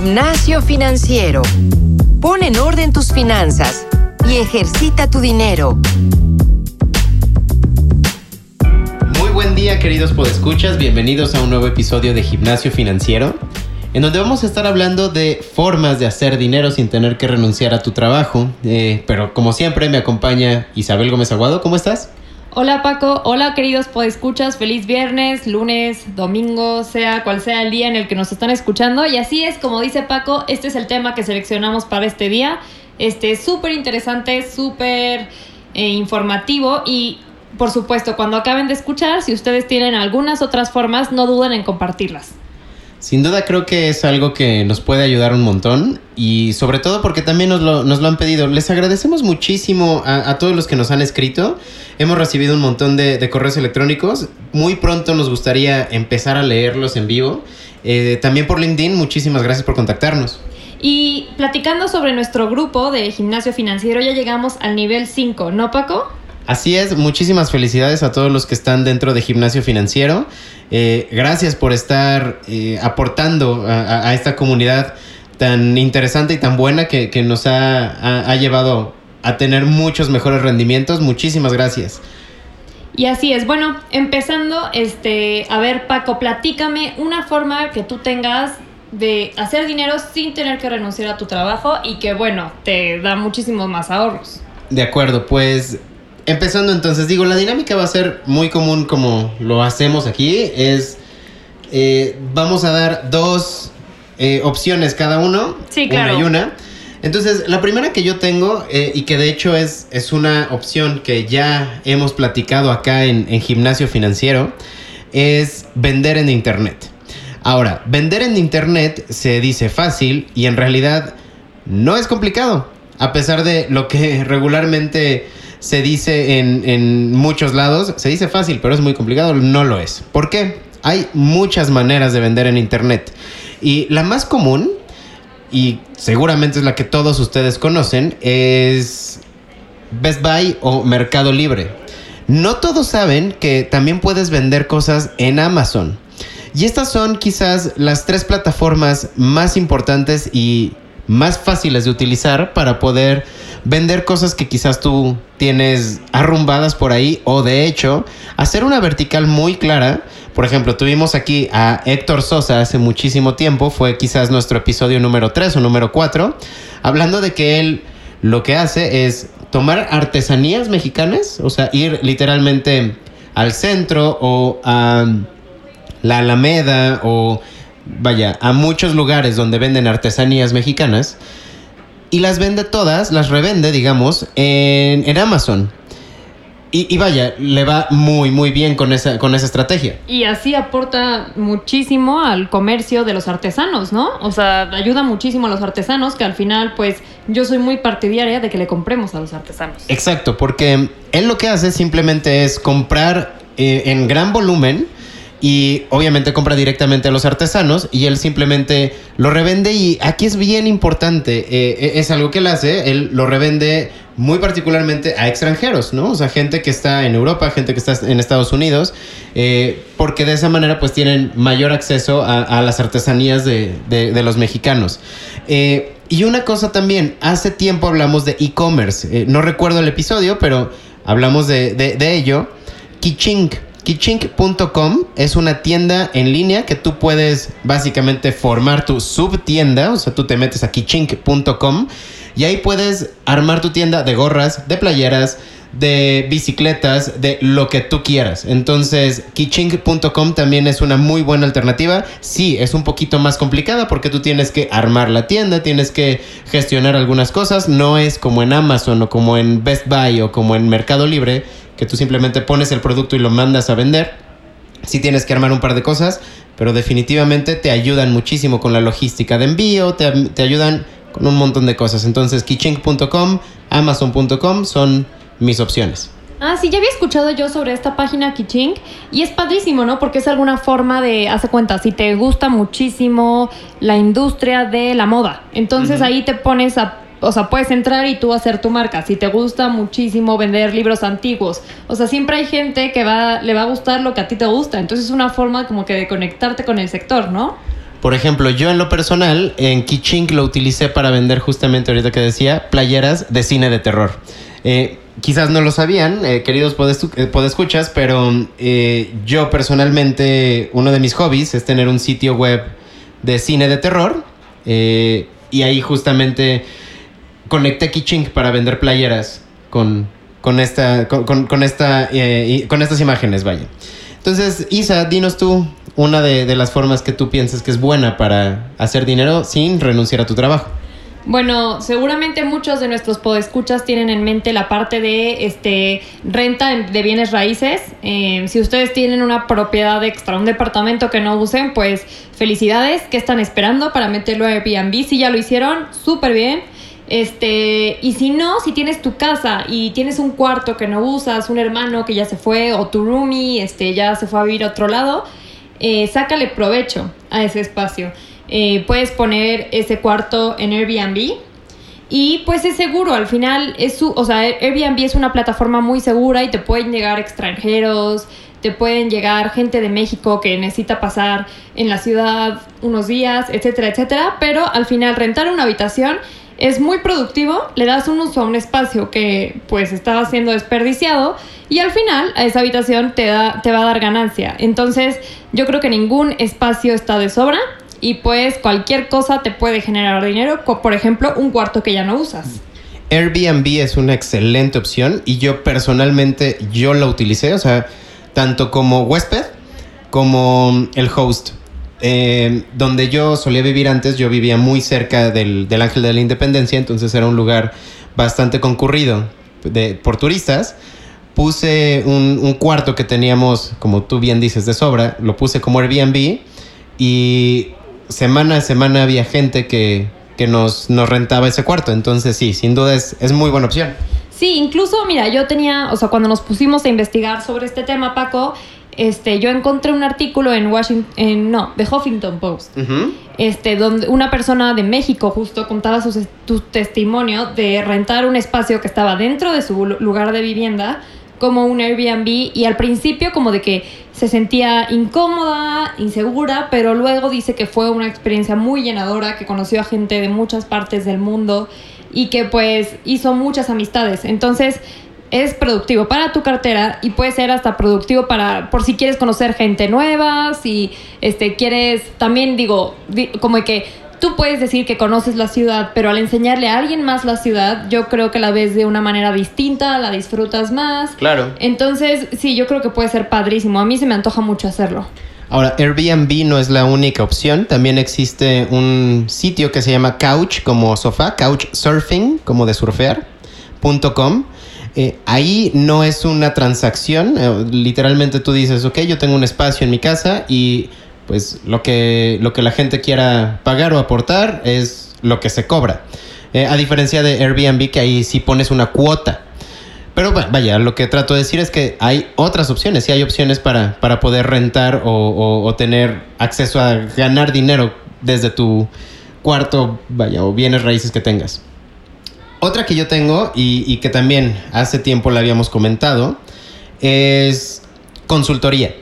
Gimnasio Financiero. Pon en orden tus finanzas y ejercita tu dinero. Muy buen día queridos podescuchas, bienvenidos a un nuevo episodio de Gimnasio Financiero, en donde vamos a estar hablando de formas de hacer dinero sin tener que renunciar a tu trabajo. Eh, pero como siempre me acompaña Isabel Gómez Aguado, ¿cómo estás? Hola Paco, hola queridos podescuchas, feliz viernes, lunes, domingo, sea cual sea el día en el que nos están escuchando. Y así es, como dice Paco, este es el tema que seleccionamos para este día. Este súper interesante, súper eh, informativo y por supuesto, cuando acaben de escuchar, si ustedes tienen algunas otras formas, no duden en compartirlas. Sin duda creo que es algo que nos puede ayudar un montón y sobre todo porque también nos lo, nos lo han pedido. Les agradecemos muchísimo a, todos los que nos han escrito. Hemos recibido un montón de, de, correos electrónicos. Muy pronto nos gustaría empezar a leerlos en vivo. Eh, también por LinkedIn, muchísimas gracias por contactarnos. Y platicando sobre nuestro grupo de gimnasio financiero, ya llegamos al nivel 5, ¿no Paco? Así es, muchísimas felicidades a todos los que están dentro de Gimnasio Financiero. Eh, gracias por estar eh, aportando a, a, esta comunidad tan interesante y tan buena que, que nos ha, ha, ha, llevado a tener muchos mejores rendimientos. Muchísimas gracias. Y así es. Bueno, empezando, este, a ver, Paco, platícame una forma que tú tengas de hacer dinero sin tener que renunciar a tu trabajo y que, bueno, te da muchísimos más ahorros. De acuerdo, pues Empezando entonces, digo, la dinámica va a ser muy común como lo hacemos aquí. Es, eh, vamos a dar dos eh, opciones cada uno. Sí, claro. Una y una. Entonces, la primera que yo tengo, eh, y que de hecho es, es una opción que ya hemos platicado acá en, en Gimnasio Financiero, es vender en Internet. Ahora, vender en Internet se dice fácil y en realidad no es complicado. A pesar de lo que regularmente se dice en, en, muchos lados, se dice fácil, pero es muy complicado, no lo es. ¿Por qué? Hay muchas maneras de vender en Internet. Y la más común, y seguramente es la que todos ustedes conocen, es Best Buy o Mercado Libre. No todos saben que también puedes vender cosas en Amazon. Y estas son quizás las tres plataformas más importantes y más fáciles de utilizar para poder vender cosas que quizás tú tienes arrumbadas por ahí o de hecho hacer una vertical muy clara. Por ejemplo, tuvimos aquí a Héctor Sosa hace muchísimo tiempo, fue quizás nuestro episodio número 3 o número 4, hablando de que él lo que hace es tomar artesanías mexicanas, o sea, ir literalmente al centro o a la Alameda o vaya, a muchos lugares donde venden artesanías mexicanas y las vende todas, las revende, digamos, en, en Amazon. Y, y, vaya, le va muy, muy bien con esa, con esa estrategia. Y así aporta muchísimo al comercio de los artesanos, ¿no? O sea, ayuda muchísimo a los artesanos que al final, pues, yo soy muy partidaria de que le compremos a los artesanos. Exacto, porque él lo que hace simplemente es comprar eh, en gran volumen y obviamente compra directamente a los artesanos y él simplemente lo revende y aquí es bien importante, eh, es algo que él hace, él lo revende muy particularmente a extranjeros, ¿no? O sea, gente que está en Europa, gente que está en Estados Unidos, eh, porque de esa manera pues tienen mayor acceso a, las artesanías de, de, de los mexicanos. Eh, y una cosa también, hace tiempo hablamos de e-commerce, no recuerdo el episodio, pero hablamos de, de ello. Kiching, Kichink.com es una tienda en línea que tú puedes básicamente formar tu subtienda, o sea, tú te metes a kichink.com y ahí puedes armar tu tienda de gorras, de playeras, de bicicletas, de lo que tú quieras. Entonces, kichink.com también es una muy buena alternativa. Sí, es un poquito más complicada porque tú tienes que armar la tienda, tienes que gestionar algunas cosas. No es como en Amazon o como en Best Buy o como en Mercado Libre, que tú simplemente pones el producto y lo mandas a vender. Sí tienes que armar un par de cosas, pero definitivamente te ayudan muchísimo con la logística de envío, te, te ayudan con un montón de cosas. Entonces, kichink.com, amazon.com son mis opciones. Ah, sí, ya había escuchado yo sobre esta página Kiching y es padrísimo, ¿no? Porque es alguna forma de, hace cuenta, si te gusta muchísimo la industria de la moda, entonces uh -huh. ahí te pones a o sea, puedes entrar y tú hacer tu marca. Si te gusta muchísimo vender libros antiguos, o sea, siempre hay gente que va, le va a gustar lo que a ti te gusta. Entonces es una forma como que de conectarte con el sector, ¿no? Por ejemplo, yo en lo personal, en Kichink lo utilicé para vender justamente ahorita que decía, playeras de cine de terror. Eh, quizás no lo sabían, eh, queridos eh, podescuchas, pero yo personalmente, uno de mis hobbies es tener un sitio web de cine de terror. y ahí justamente conecté Kichink para vender playeras con, con, esta, con, esta, con estas imágenes, vaya. Entonces, Isa, dinos tú una de, las formas que tú piensas que es buena para hacer dinero sin renunciar a tu trabajo. Bueno, seguramente muchos de nuestros podescuchas tienen en mente la parte de este, renta de bienes raíces. Eh, si ustedes tienen una propiedad extra, un departamento que no usen, pues felicidades. ¿Qué están esperando para meterlo a Airbnb? Si ya lo hicieron, súper bien. Este, y si no, si tienes tu casa y tienes un cuarto que no usas, un hermano que ya se fue o tu roomie este, ya se fue a vivir a otro lado, eh, sácale provecho a ese espacio. Eh, puedes poner ese cuarto en Airbnb y pues es seguro, al final es su, o sea, Airbnb es una plataforma muy segura y te pueden llegar extranjeros, te pueden llegar gente de México que necesita pasar en la ciudad unos días, etcétera, etcétera, pero al final rentar una habitación es muy productivo, le das un uso a un espacio que pues estaba siendo desperdiciado y al final a esa habitación te, da, te va a dar ganancia. Entonces yo creo que ningún espacio está de sobra y pues cualquier cosa te puede generar dinero, por ejemplo un cuarto que ya no usas. Airbnb es una excelente opción y yo personalmente yo la utilicé, o sea, tanto como huésped como el host. Eh, donde yo solía vivir antes, yo vivía muy cerca del, Ángel de la Independencia, entonces era un lugar bastante concurrido de, por turistas. Puse un, cuarto que teníamos, como tú bien dices, de sobra, lo puse como Airbnb y semana a semana había gente que, nos, nos, rentaba ese cuarto, entonces sí, sin duda es, es muy buena opción. Sí, incluso, mira, yo tenía, o sea, cuando nos pusimos a investigar sobre este tema, Paco, este, yo encontré un artículo en Washington, no, The Huffington Post, este, donde una persona de México justo contaba su, testimonio de rentar un espacio que estaba dentro de su lugar de vivienda como un Airbnb y al principio como de que se sentía incómoda, insegura, pero luego dice que fue una experiencia muy llenadora, que conoció a gente de muchas partes del mundo y que pues hizo muchas amistades. Entonces, es productivo para tu cartera y puede ser hasta productivo para por si quieres conocer gente nueva, si este quieres también digo como que tú puedes decir que conoces la ciudad, pero al enseñarle a alguien más la ciudad, yo creo que la ves de una manera distinta, la disfrutas más. Claro. Entonces, sí, yo creo que puede ser padrísimo. A mí se me antoja mucho hacerlo. Ahora, Airbnb no es la única opción. También existe un sitio que se llama Couch, como sofá, Couchsurfing, como de surfear.com eh, ahí no es una transacción, eh, literalmente tú dices, ok, yo tengo un espacio en mi casa y pues lo que, lo que la gente quiera pagar o aportar es lo que se cobra. Eh, a diferencia de Airbnb que ahí sí pones una cuota. Pero vaya, lo que trato de decir es que hay otras opciones, sí hay opciones para, para poder rentar o, o tener acceso a ganar dinero desde tu cuarto, vaya, o bienes raíces que tengas. Otra que yo tengo y, que también hace tiempo la habíamos comentado es consultoría.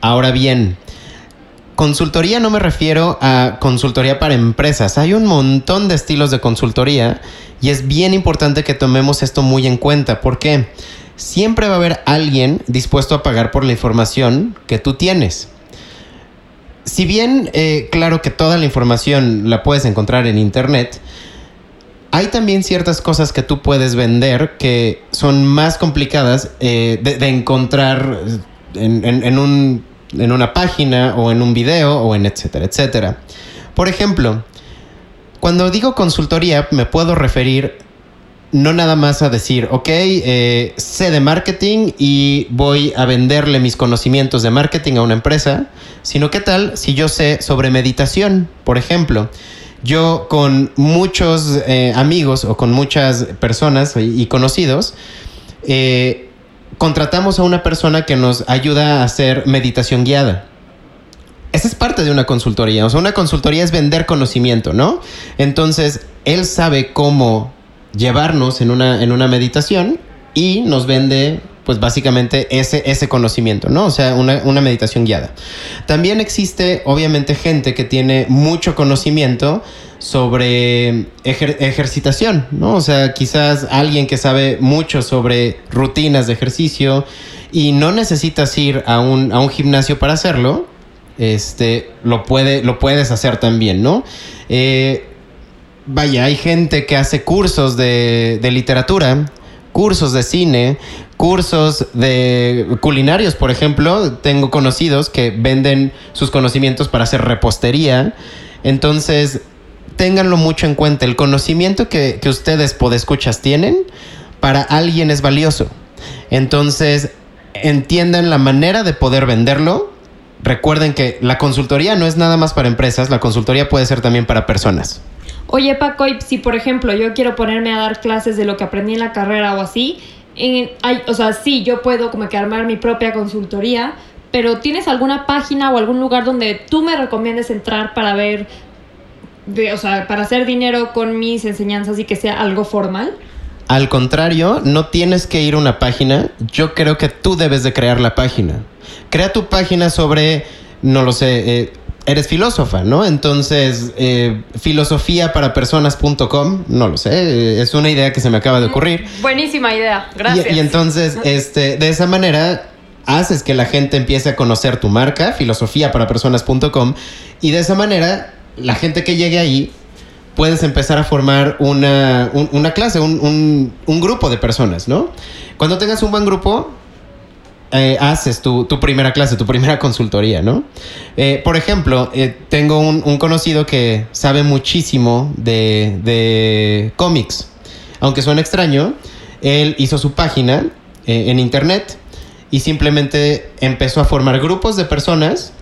Ahora bien, consultoría no me refiero a consultoría para empresas. Hay un montón de estilos de consultoría y es bien importante que tomemos esto muy en cuenta. porque Siempre va a haber alguien dispuesto a pagar por la información que tú tienes. Si bien, eh, claro que toda la información la puedes encontrar en Internet, hay también ciertas cosas que tú puedes vender que son más complicadas eh, de, encontrar en, una página o en un video o en etcétera, etcétera. Por ejemplo, cuando digo consultoría me puedo referir no nada más a decir, ok, eh, sé de marketing y voy a venderle mis conocimientos de marketing a una empresa, sino qué tal si yo sé sobre meditación, por ejemplo yo con muchos eh, amigos o con muchas personas y, conocidos, eh, contratamos a una persona que nos ayuda a hacer meditación guiada. Esa es parte de una consultoría. O sea, una consultoría es vender conocimiento, ¿no? Entonces, él sabe cómo llevarnos en una, en una meditación y nos vende pues básicamente ese, ese conocimiento, ¿no? O sea, una, una meditación guiada. También existe, obviamente, gente que tiene mucho conocimiento sobre ejercitación, ¿no? O sea, quizás alguien que sabe mucho sobre rutinas de ejercicio y no necesitas ir a un, a un gimnasio para hacerlo, este, lo, puede, lo puedes hacer también, ¿no? Eh, vaya, hay gente que hace cursos de, de literatura, cursos de cine, cursos de culinarios, por ejemplo. Tengo conocidos que venden sus conocimientos para hacer repostería. Entonces, ténganlo mucho en cuenta. El conocimiento que, que ustedes podescuchas tienen, para alguien es valioso. Entonces, entiendan la manera de poder venderlo. Recuerden que la consultoría no es nada más para empresas, la consultoría puede ser también para personas. Oye Paco, si por ejemplo yo quiero ponerme a dar clases de lo que aprendí en la carrera o así, o sea, sí, yo puedo como que armar mi propia consultoría, pero ¿tienes alguna página o algún lugar donde tú me recomiendes entrar para ver, o sea, para hacer dinero con mis enseñanzas y que sea algo formal? Al contrario, no tienes que ir a una página. Yo creo que tú debes de crear la página. Crea tu página sobre, no lo sé, eh, eres filósofa, ¿no? Entonces, eh, filosofía para personas.com, no lo sé, eh, es una idea que se me acaba de ocurrir. Buenísima idea, gracias. Y, entonces, este, de esa manera, haces que la gente empiece a conocer tu marca, filosofía para personas.com, y de esa manera, la gente que llegue ahí, puedes empezar a formar una, una clase, un, un grupo de personas, ¿no? Cuando tengas un buen grupo, eh, haces tu, primera clase, tu primera consultoría, ¿no? Eh, por ejemplo, eh, tengo un, conocido que sabe muchísimo de, de cómics. Aunque suena extraño, él hizo su página en internet y simplemente empezó a formar grupos de personas.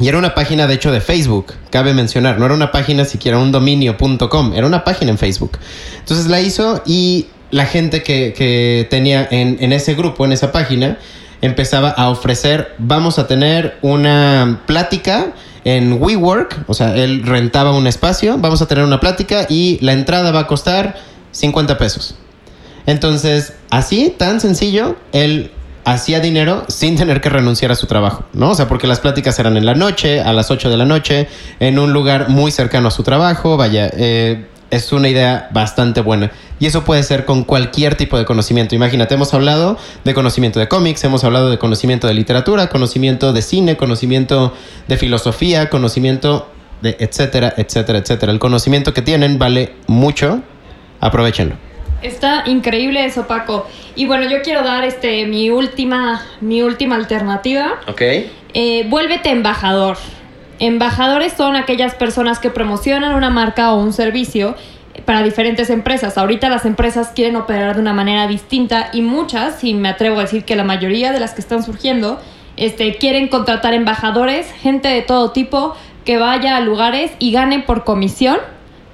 Y era una página, de hecho, de Facebook, cabe mencionar. No era una página siquiera un dominio.com, era una página en Facebook. Entonces la hizo y la gente que, tenía en, en, ese grupo, en esa página, empezaba a ofrecer, vamos a tener una plática en WeWork, o sea, él rentaba un espacio, vamos a tener una plática y la entrada va a costar 50 pesos. Entonces, así, tan sencillo, él hacía dinero sin tener que renunciar a su trabajo, ¿no? O sea, porque las pláticas eran en la noche, a las 8 de la noche, en un lugar muy cercano a su trabajo, vaya, eh, es una idea bastante buena. Y eso puede ser con cualquier tipo de conocimiento. Imagínate, hemos hablado de conocimiento de cómics, hemos hablado de conocimiento de literatura, conocimiento de cine, conocimiento de filosofía, conocimiento de etcétera, etcétera, etcétera. El conocimiento que tienen vale mucho. Aprovechenlo. Está increíble eso, Paco. Y bueno, yo quiero dar este mi última, mi última alternativa. Ok. Eh, vuélvete embajador. Embajadores son aquellas personas que promocionan una marca o un servicio para diferentes empresas. Ahorita las empresas quieren operar de una manera distinta y muchas, y me atrevo a decir que la mayoría de las que están surgiendo, este, quieren contratar embajadores, gente de todo tipo que vaya a lugares y gane por comisión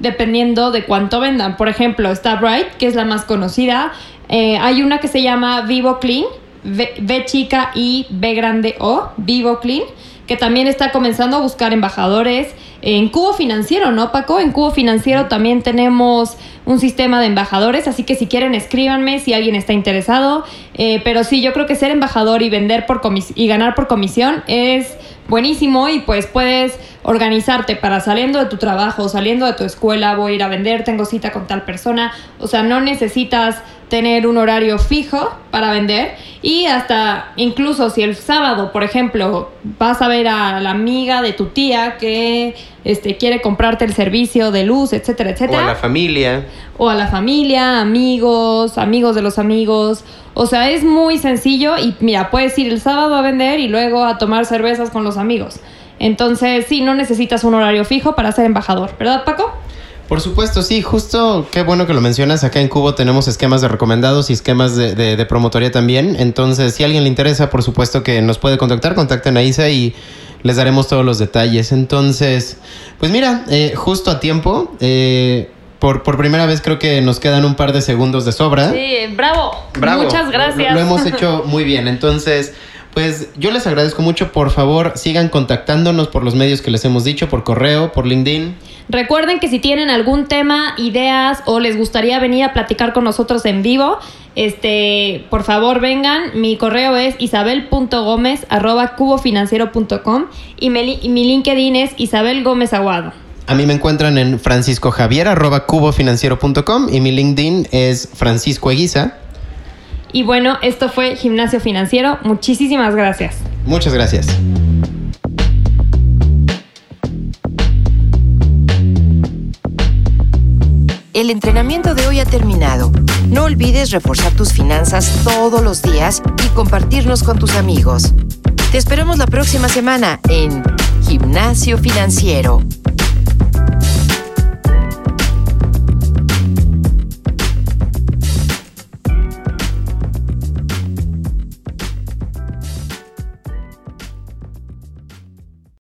dependiendo de cuánto vendan. Por ejemplo, está Bright, que es la más conocida. Eh, hay una que se llama Vivo Clean, v, chica y B grande O, Vivo Clean que también está comenzando a buscar embajadores en Cubo Financiero, ¿no, Paco? En Cubo Financiero también tenemos un sistema de embajadores, así que si quieren escríbanme si alguien está interesado. Eh, pero sí, yo creo que ser embajador y vender por y ganar por comisión es buenísimo y pues puedes organizarte para saliendo de tu trabajo, saliendo de tu escuela, voy a ir a vender, tengo cita con tal persona, o sea, no necesitas tener un horario fijo para vender y hasta incluso si el sábado, por ejemplo, vas a ver a la amiga de tu tía que este, quiere comprarte el servicio de luz, etcétera, etcétera. O a la familia. O a la familia, amigos, amigos de los amigos. O sea, es muy sencillo y mira, puedes ir el sábado a vender y luego a tomar cervezas con los amigos. Entonces, sí, no necesitas un horario fijo para ser embajador, ¿verdad, Paco? Por supuesto, sí, justo qué bueno que lo mencionas. Acá en Cubo tenemos esquemas de recomendados y esquemas de, promotoría también. Entonces, si a alguien le interesa, por supuesto que nos puede contactar, contacten a Isa y les daremos todos los detalles. Entonces, pues mira, eh, justo a tiempo. Eh, por, por, primera vez creo que nos quedan un par de segundos de sobra. Sí, bravo. bravo. Muchas gracias. lo hemos hecho muy bien. Entonces, Pues yo les agradezco mucho. Por favor, sigan contactándonos por los medios que les hemos dicho, por correo, por LinkedIn. Recuerden que si tienen algún tema, ideas o les gustaría venir a platicar con nosotros en vivo, este, por favor vengan. Mi correo es isabel.gomez.cubofinanciero.com y, mi- y mi LinkedIn es Isabel Gómez Aguado. A mí me encuentran en franciscojavier.cubofinanciero.com y mi LinkedIn es Francisco Eguiza. Y bueno, esto fue Gimnasio Financiero. Muchísimas gracias. Muchas gracias. El entrenamiento de hoy ha terminado. No olvides reforzar tus finanzas todos los días y compartirnos con tus amigos. Te esperamos la próxima semana en Gimnasio Financiero.